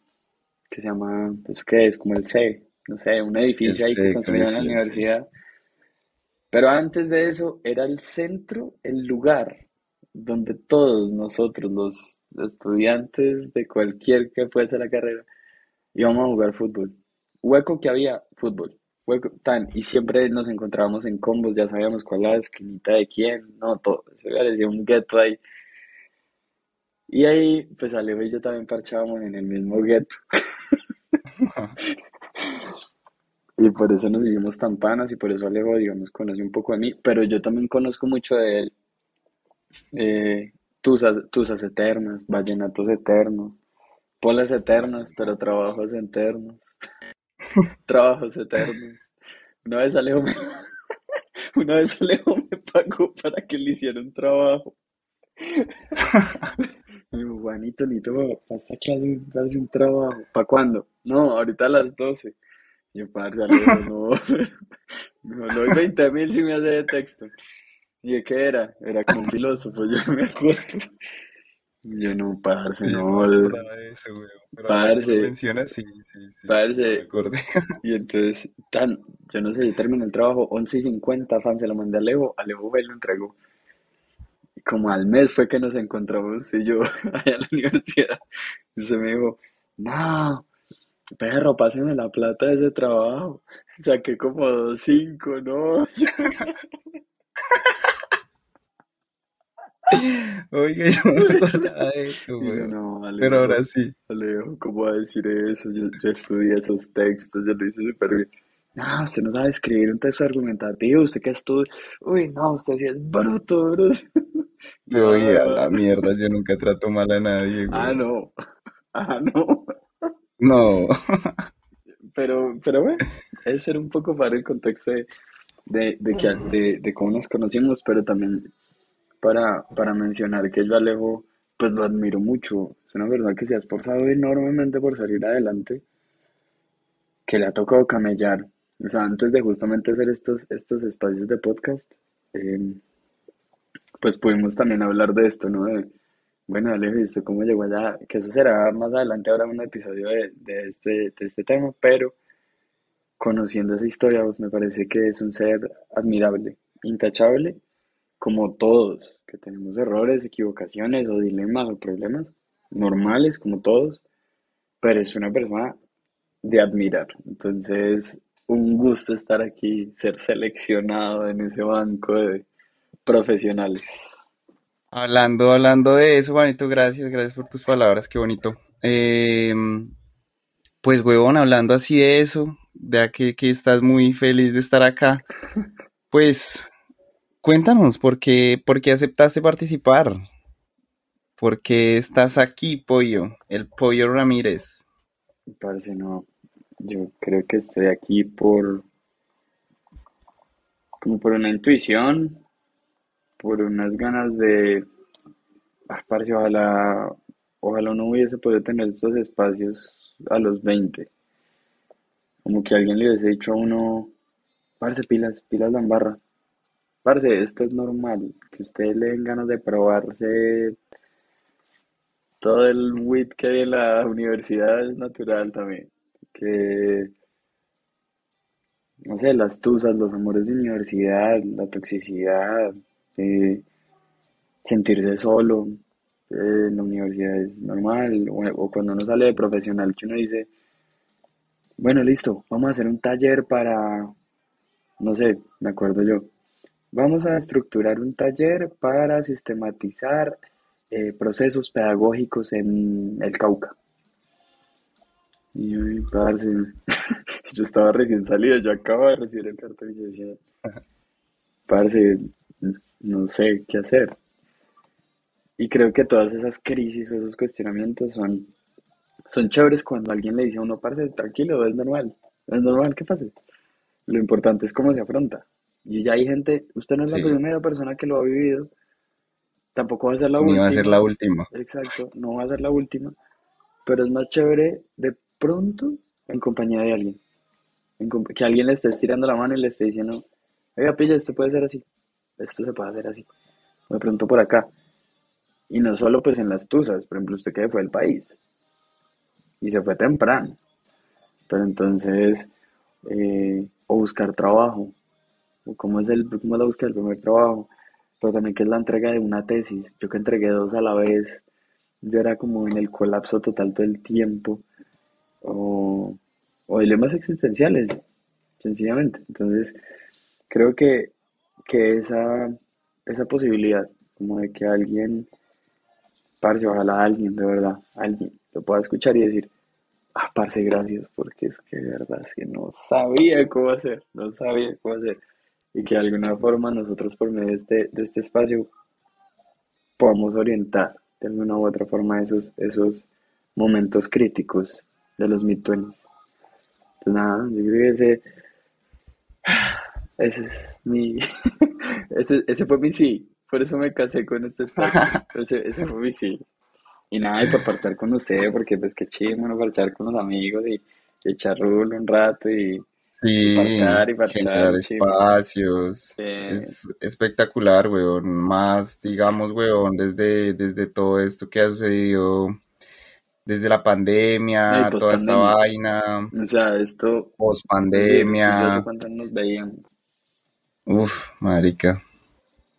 Speaker 2: que se llama, ¿eso qué es? Como el C no sé, un edificio ahí que construyeron en la universidad. Pero antes de eso era el centro, el lugar donde todos nosotros, los estudiantes de cualquier que fuese la carrera, íbamos a jugar fútbol. Hueco que había, fútbol. Hueco, tan, y siempre nos encontrábamos en combos, ya sabíamos cuál era la esquinita de quién, no, todo. Se parecía un gueto ahí. Y ahí, pues Alejo y yo también parchábamos en el mismo gueto. <laughs> Y por eso nos hicimos tan panas y por eso Alejo, digamos, conoce un poco de mí, pero yo también conozco mucho de él. Eh, tusas, tusas eternas, vallenatos eternos, polas eternas, pero trabajos eternos, <laughs> trabajos eternos. Una vez Alejo me, <laughs> una vez Alejo me pagó para que le hiciera un trabajo. <laughs> Me dijo, Juanito, ni todo, pasa que hace un, trabajo. ¿Para cuándo? No, ahorita a las 12. Y yo, parce, Alejo, no, no, no doy 20 mil si me hace de texto. ¿Y de qué era? Era como un filósofo, <laughs> yo me acuerdo. Yo no, parce,
Speaker 1: Yo no
Speaker 2: no,
Speaker 1: me de eso. Pero lo mencionas, sí, sí, sí, me
Speaker 2: parce. <laughs> Y entonces, tan, yo no sé, yo terminé el trabajo 11 y 50, fan, se lo mandé a Alejo, Alejo fue y lo entregó. Y como al mes fue que nos encontramos y yo <laughs> allá en la universidad. Y me dijo, no, perro, pásame la plata de ese trabajo. Saqué como dos cinco, ¿no?
Speaker 1: Oiga, <laughs> yo no me acordaba de eso,
Speaker 2: Y yo,
Speaker 1: weón.
Speaker 2: no,
Speaker 1: Pero ahora sí.
Speaker 2: Alejo, ¿cómo va a decir eso? Yo, yo estudié esos textos, yo lo hice súper bien. No, usted no sabe escribir un texto argumentativo, usted que estudia. Uy, no, usted sí es bruto, bruto. <laughs>
Speaker 1: Oye, a la <laughs> mierda, yo nunca trato mal a nadie,
Speaker 2: Ah,
Speaker 1: weón.
Speaker 2: no. Ah, no.
Speaker 1: No.
Speaker 2: Pero, pero bueno, eso era un poco para el contexto de, de, de, que, de, de cómo nos conocimos, pero también para, para mencionar que yo Alejo, pues lo admiro mucho. Es una persona que se ha esforzado enormemente por salir adelante, que le ha tocado camellar. O sea, antes de justamente hacer estos, estos espacios de podcast, eh, pues pudimos también hablar de esto, ¿no? De, bueno, Alejo, ¿y usted cómo llegó allá? Que eso será más adelante ahora un episodio de, de este, de este tema, pero conociendo esa historia, pues me parece que es un ser admirable, intachable, como todos, que tenemos errores, equivocaciones o dilemas o problemas normales, como todos, pero es una persona de admirar. Entonces, un gusto estar aquí, ser seleccionado en ese banco de profesionales.
Speaker 1: Hablando, hablando de eso, Juanito, gracias, gracias por tus palabras, qué bonito. Eh, pues, huevón, hablando así de eso, ya que, que estás muy feliz de estar acá, pues, cuéntanos, ¿por qué, por qué aceptaste participar? ¿Por qué estás aquí, Pollo? El Pollo Ramírez.
Speaker 2: Parece no, yo creo que estoy aquí por, como por una intuición, por unas ganas de, ah, ojalá, ojalá no hubiese podido tener estos espacios a los 20. Como que alguien le hubiese dicho a uno, parce, pilas, pilas la embarra. Parce, esto es normal, que usted le den ganas de probarse todo el WIT que hay en la universidad es natural también. Que, no sé, las tusas, los amores de universidad, la toxicidad, eh, sentirse solo eh, en la universidad es normal. O cuando uno sale de profesional, que uno dice, bueno, listo, vamos a hacer un taller para, no sé, me acuerdo yo. Vamos a estructurar un taller para sistematizar eh, procesos pedagógicos en el Cauca. Y yo, "Ay, parce, <laughs> yo estaba recién salido, yo acabo de recibir el cartel y yo decía, <laughs> parce, no sé qué hacer. Y creo que todas esas crisis o esos cuestionamientos son, son chéveres cuando alguien le dice a uno, parce, tranquilo, es normal, es normal que pase. Lo importante es cómo se afronta. Y ya hay gente, usted no es la primera persona que lo ha vivido, tampoco va a ser la
Speaker 1: ni va a ser
Speaker 2: última,
Speaker 1: la última.
Speaker 2: exacto, no va a ser la última, pero es más chévere de pronto en compañía de alguien, que alguien le esté estirando la mano y le esté diciendo, oiga, pilla, esto puede ser así, esto se puede hacer así, o de pronto por acá. Y no solo pues en las tusas, por ejemplo, usted que fue del país y se fue temprano, pero entonces, eh, o buscar trabajo, o cómo es, el, cómo es la búsqueda del primer trabajo, pero también qué es la entrega de una tesis. Yo que entregué dos a la vez, yo era como en el colapso total todo el tiempo, o, o dilemas existenciales, sencillamente. Entonces, creo que, que esa, esa posibilidad, como de que alguien, parce, ojalá alguien, de verdad, alguien lo pueda escuchar y decir, ah, parce, gracias, porque es que de verdad es que no sabía cómo hacer, no sabía cómo hacer. Y que de alguna forma nosotros por medio de este, de este espacio podamos orientar de alguna u otra forma esos, esos momentos críticos de los mid-20s. Entonces, nada, yo creo que ese, ese es mi, <laughs> ese, ese fue mi sí, por eso me casé con este espacio, <laughs> ese, ese fue mi sí. Y nada, y para parchar con ustedes, porque pues qué chido, bueno, parchar con los amigos y, y echar rulo un rato y, y
Speaker 1: Sí,
Speaker 2: parchar y parchar,
Speaker 1: generar
Speaker 2: chimba.
Speaker 1: espacios. Es espectacular, weón. Más, digamos, weón, desde, desde todo esto que ha sucedido, desde la
Speaker 2: no, y
Speaker 1: pandemia, toda esta vaina,
Speaker 2: O sea, esto, desde esto hace
Speaker 1: pospandemia.
Speaker 2: cuánto nos veíamos.
Speaker 1: Uf, marica,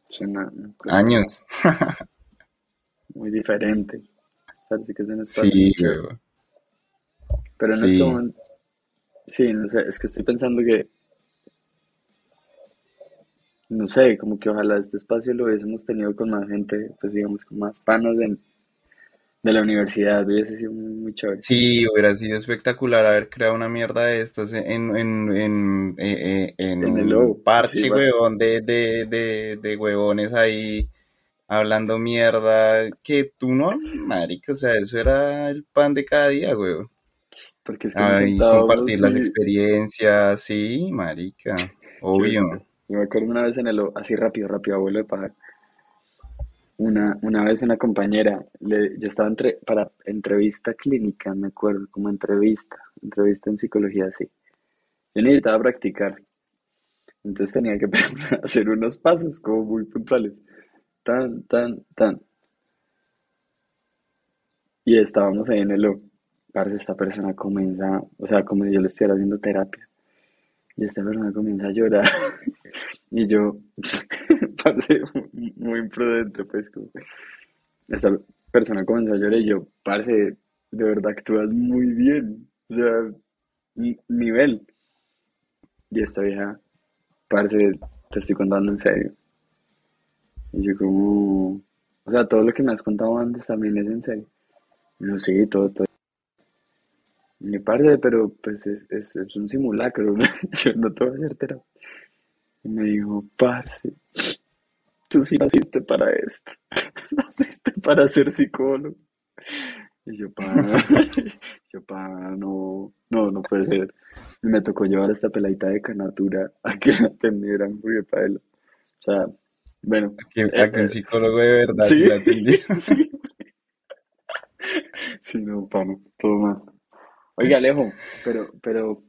Speaker 2: Es una una cosa
Speaker 1: años.
Speaker 2: muy diferente. Un espacio
Speaker 1: Sí.
Speaker 2: Pero en este
Speaker 1: Sí.
Speaker 2: momento, sí, no sé, es que estoy pensando que, no sé, como que ojalá este espacio lo hubiésemos tenido con más gente, pues digamos, con más panos de, de la universidad, hubiese sido muy, muy chévere.
Speaker 1: Sí, hubiera sido espectacular haber creado una mierda de estas en, en, en, eh, eh, en
Speaker 2: En el
Speaker 1: un
Speaker 2: sí,
Speaker 1: parche,
Speaker 2: va.
Speaker 1: weón, de, de, de, de huevones ahí hablando mierda, que tú no, marica, o sea, eso era el pan de cada día, weón.
Speaker 2: Porque es que
Speaker 1: compartir las experiencias, sí, marica, obvio.
Speaker 2: yo me acuerdo una vez en el, así rápido, rápido, abuelo de pagar. Una, una vez una compañera, le, yo estaba entre, para entrevista clínica, me acuerdo, como entrevista, entrevista en psicología, sí. Yo necesitaba practicar, entonces tenía que <laughs> hacer unos pasos como muy puntuales, tan, tan, tan. Y estábamos ahí en el O. Parce, esta persona comienza, o sea, como si yo le estuviera haciendo terapia. Y esta persona comienza a llorar. <laughs> Y yo, <laughs> parce, muy imprudente, pues, como, esta persona comenzó a llorar y yo, parce, de verdad actúas muy bien. O sea, ni- nivel. Y esta vieja, parce, te estoy contando en serio. Y yo como, o sea, todo lo que me has contado antes también es en serio. Yo, sí, todo, todo. Y yo, parce, pero pues es, es, es un simulacro, ¿no? <laughs> Yo no te voy a hacer terapia. Y me dijo, parce, tú sí naciste para esto. <laughs> Naciste para ser psicólogo. Y yo, pa, <laughs> yo, pa, no, no, no puede ser. Y me tocó llevar esta peladita de canatura a que la atendieran, porque él, o sea, bueno,
Speaker 1: Que, a que un
Speaker 2: eh,
Speaker 1: psicólogo de verdad sí la atendió.
Speaker 2: sí, <laughs> sí, no, pa, no, todo mal. Oiga, Alejo, pero, pero,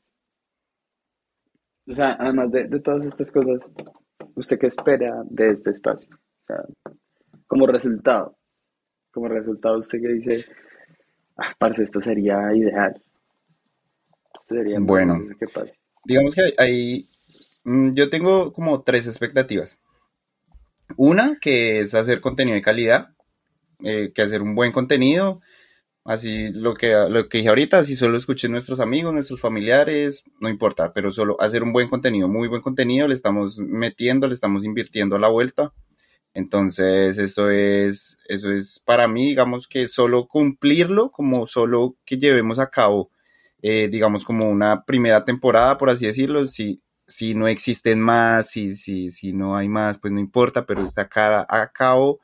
Speaker 2: o sea, además de, de todas estas cosas, ¿usted qué espera de este espacio? O sea, como resultado, como resultado, usted que dice, ah, parce, esto sería ideal, esto sería
Speaker 1: Bueno,
Speaker 2: que pase.
Speaker 1: digamos que hay, hay- mm, yo tengo como tres expectativas. Una, que es hacer contenido de calidad, eh, que hacer un buen contenido, así lo que, lo que dije ahorita, si solo escuchen nuestros amigos, nuestros familiares, no importa, pero solo hacer un buen contenido, muy buen contenido, le estamos metiendo, le estamos invirtiendo a la vuelta. Entonces, eso es, eso es para mí, digamos que solo cumplirlo, como solo que llevemos a cabo, eh, digamos, como una primera temporada, por así decirlo, si, si no existen más, si, si, si no hay más, pues no importa, pero sacar a cabo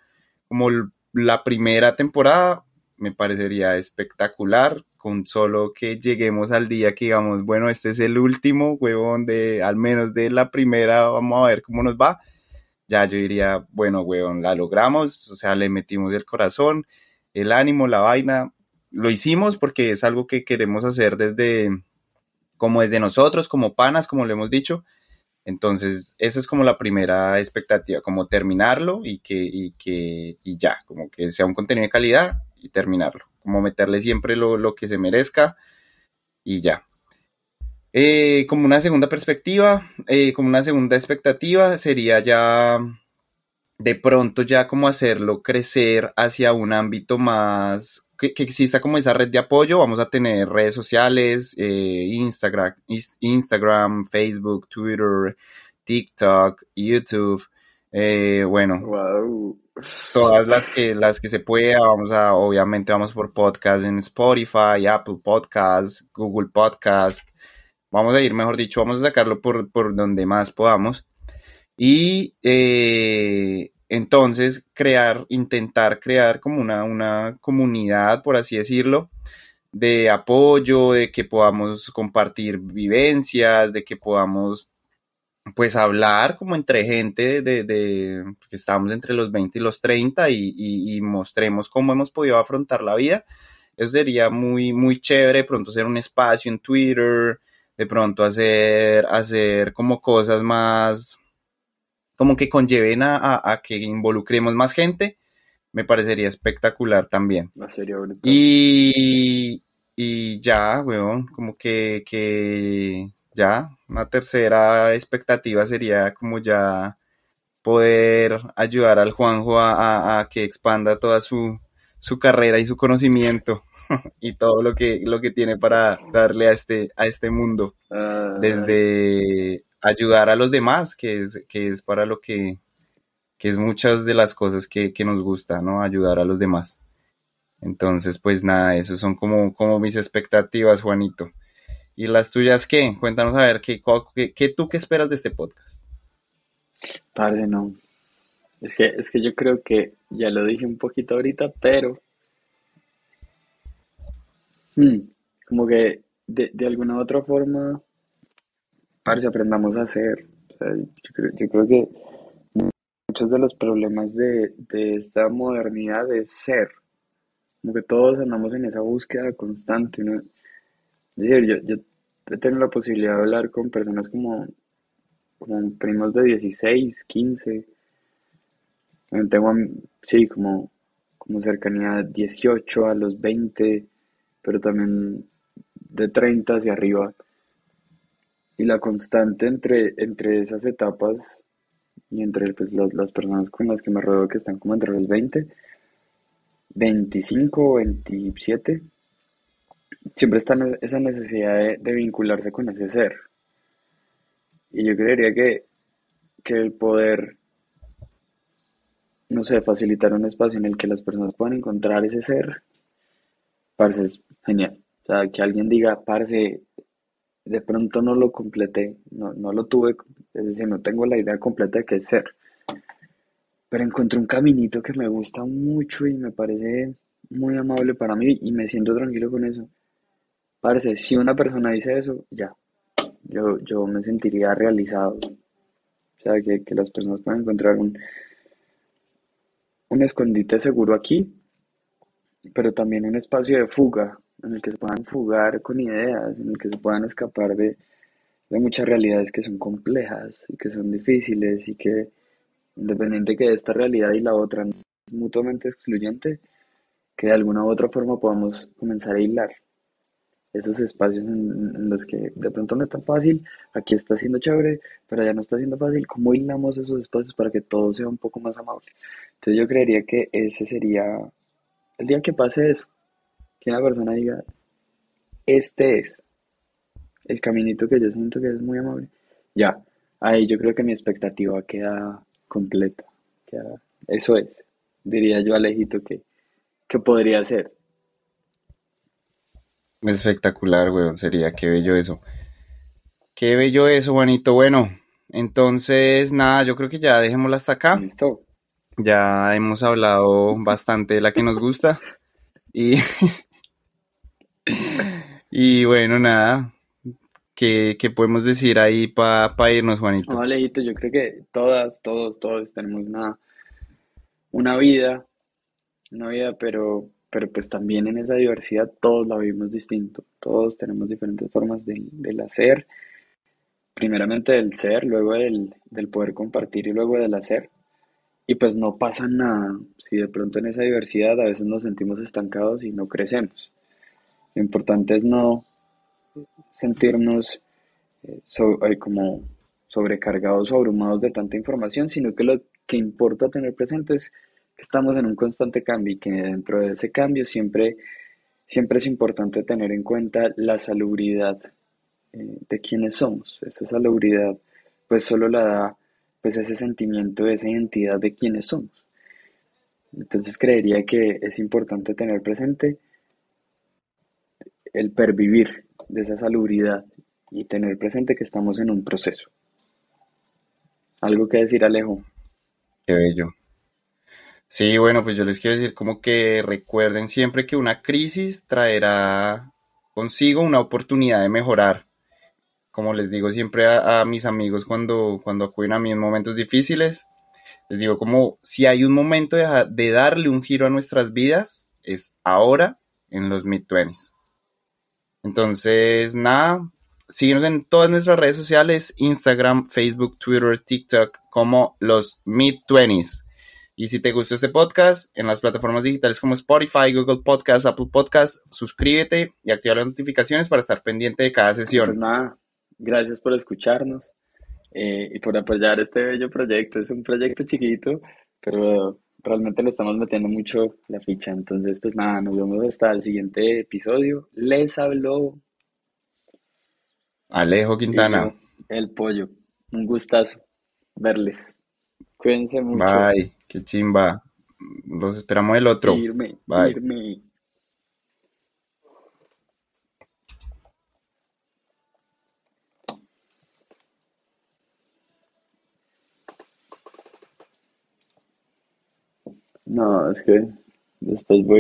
Speaker 1: como la primera temporada me parecería espectacular, con solo que lleguemos al día que digamos, bueno, este es el último, huevón, de al menos de la primera, vamos a ver cómo nos va ya yo diría, bueno, weón, la logramos, o sea, le metimos el corazón, el ánimo, la vaina, lo hicimos porque es algo que queremos hacer desde, como desde nosotros, como panas, como le hemos dicho. Entonces, esa es como la primera expectativa, como terminarlo y que, y que, y ya, como que sea un contenido de calidad y terminarlo, como meterle siempre lo, lo que se merezca y ya. Eh, como una segunda perspectiva, eh, como una segunda expectativa sería ya de pronto ya como hacerlo crecer hacia un ámbito más que, que exista como esa red de apoyo. Vamos a tener redes sociales, eh, Instagram, Instagram, Facebook, Twitter, TikTok, YouTube. eh, bueno,
Speaker 2: Wow.
Speaker 1: todas las que las que se pueda, vamos a, obviamente vamos por podcast en Spotify, Apple Podcasts, Google Podcasts, vamos a ir, mejor dicho, vamos a sacarlo por, por donde más podamos. Y eh, entonces crear, intentar crear como una, una comunidad, por así decirlo, de apoyo, de que podamos compartir vivencias, de que podamos pues hablar como entre gente de, de que estamos entre los 20 y los 30 y, y- y mostremos cómo hemos podido afrontar la vida. Eso sería muy, muy chévere, de pronto hacer un espacio en Twitter, de pronto hacer, hacer como cosas más, como que conlleven a, a- a que involucremos más gente, me parecería espectacular también.
Speaker 2: Brutal.
Speaker 1: Y, y ya, weón, como que, que ya, una tercera expectativa sería como ya poder ayudar al Juanjo a, a- a que expanda toda su, su carrera y su conocimiento <laughs> y todo lo que, lo que tiene para darle a este, a este mundo,
Speaker 2: Ay,
Speaker 1: desde ayudar a los demás, que es, que es para lo que, que es muchas de las cosas que, que nos gusta, ¿no? Ayudar a los demás. Entonces, pues nada, esos son como, como mis expectativas, Juanito. ¿Y las tuyas qué? Cuéntanos a ver, ¿qué, qué, tú qué esperas de este podcast?
Speaker 2: parce, no. Es que, es que yo creo que ya lo dije un poquito ahorita, pero hmm, como que de, de alguna u otra forma, parce, aprendamos a hacer. O sea, yo creo, que muchos de los problemas de, de esta modernidad es ser. Como que todos andamos en esa búsqueda constante, ¿no? Es decir, yo, yo he tenido la posibilidad de hablar con personas como, como primos de 16, 15. También tengo, sí, como, como cercanía de 18 a los 20, pero también de 30 hacia arriba. Y la constante entre, entre esas etapas y entre pues, las, las personas con las que me rodeo que están como entre los 20, 25 o 27, siempre está esa necesidad de, de vincularse con ese ser. Y yo creería que, que el poder, no sé, facilitar un espacio en el que las personas puedan encontrar ese ser, parce, es genial. O sea, que alguien diga, parce, de pronto no lo completé, no, no lo tuve, es decir, no tengo la idea completa de qué es ser, pero encontré un caminito que me gusta mucho y me parece muy amable para mí y me siento tranquilo con eso. Parce, si una persona dice eso, ya, yo, yo me sentiría realizado. O sea, que, que las personas puedan encontrar un, un escondite seguro aquí, pero también un espacio de fuga, en el que se puedan fugar con ideas, en el que se puedan escapar de, de muchas realidades que son complejas y que son difíciles y que, independiente que esta realidad y la otra no es mutuamente excluyente, que de alguna u otra forma podamos comenzar a hilar esos espacios en, en los que de pronto no es tan fácil, aquí está siendo chévere, pero ya no está siendo fácil, ¿cómo hilamos esos espacios para que todo sea un poco más amable? Entonces yo creería que ese sería el día que pase eso, que una persona diga, este es el caminito que yo siento que es muy amable, ya, ahí yo creo que mi expectativa queda completa, queda- eso es, diría yo Alejito que, que podría ser.
Speaker 1: Espectacular, weón, sería, qué bello eso. Qué bello eso, Juanito. Bueno, entonces, nada, yo creo que ya dejémosla hasta acá.
Speaker 2: ¿Listo?
Speaker 1: Ya hemos hablado bastante de la que nos gusta. Y, <laughs> y bueno, nada, ¿qué, qué podemos decir ahí para irnos, Juanito?
Speaker 2: No, Alejito, yo creo que todas, todos, todos tenemos una, una vida, una vida, pero, pero pues también en esa diversidad todos la vivimos distinto, todos tenemos diferentes formas del, del hacer, primeramente del ser, luego del, del poder compartir y luego del hacer. Y pues no pasa nada si de pronto en esa diversidad a veces nos sentimos estancados y no crecemos. Lo importante es no sentirnos eh, eh, como sobrecargados o abrumados de tanta información, sino que lo que importa tener presente es que estamos en un constante cambio y que dentro de ese cambio siempre, siempre es importante tener en cuenta la salubridad eh, de quienes somos. Esa salubridad pues solo la da pues ese sentimiento, esa identidad de quienes somos. Entonces creería que es importante tener presente el pervivir de esa salubridad y tener presente que estamos en un proceso. ¿Algo que decir, Alejo?
Speaker 1: Qué bello. Sí, bueno, pues yo les quiero decir como que recuerden siempre que una crisis traerá consigo una oportunidad de mejorar. Como les digo siempre a, mis amigos cuando, cuando acuden a mí en momentos difíciles, les digo como si hay un momento de, de darle un giro a nuestras vidas, es ahora en los mid-20s. Entonces, nada, síguenos en todas nuestras redes sociales, Instagram, Facebook, Twitter, TikTok, como los Mid-20s. Y si te gustó este podcast, en las plataformas digitales como Spotify, Google Podcast, Apple Podcast, suscríbete y activa las notificaciones para estar pendiente de cada
Speaker 2: Pues
Speaker 1: sesión.
Speaker 2: nada, gracias por escucharnos eh, y por apoyar este bello proyecto. Es un proyecto chiquito, pero realmente le estamos metiendo mucho la ficha. Entonces, pues nada, nos vemos hasta el siguiente episodio. Les habló
Speaker 1: Alejo Quintana.
Speaker 2: el pollo. Un gustazo verles. Cuídense mucho.
Speaker 1: Bye, qué chimba. Los esperamos el otro.
Speaker 2: Firme,
Speaker 1: Bye.
Speaker 2: No, es que después voy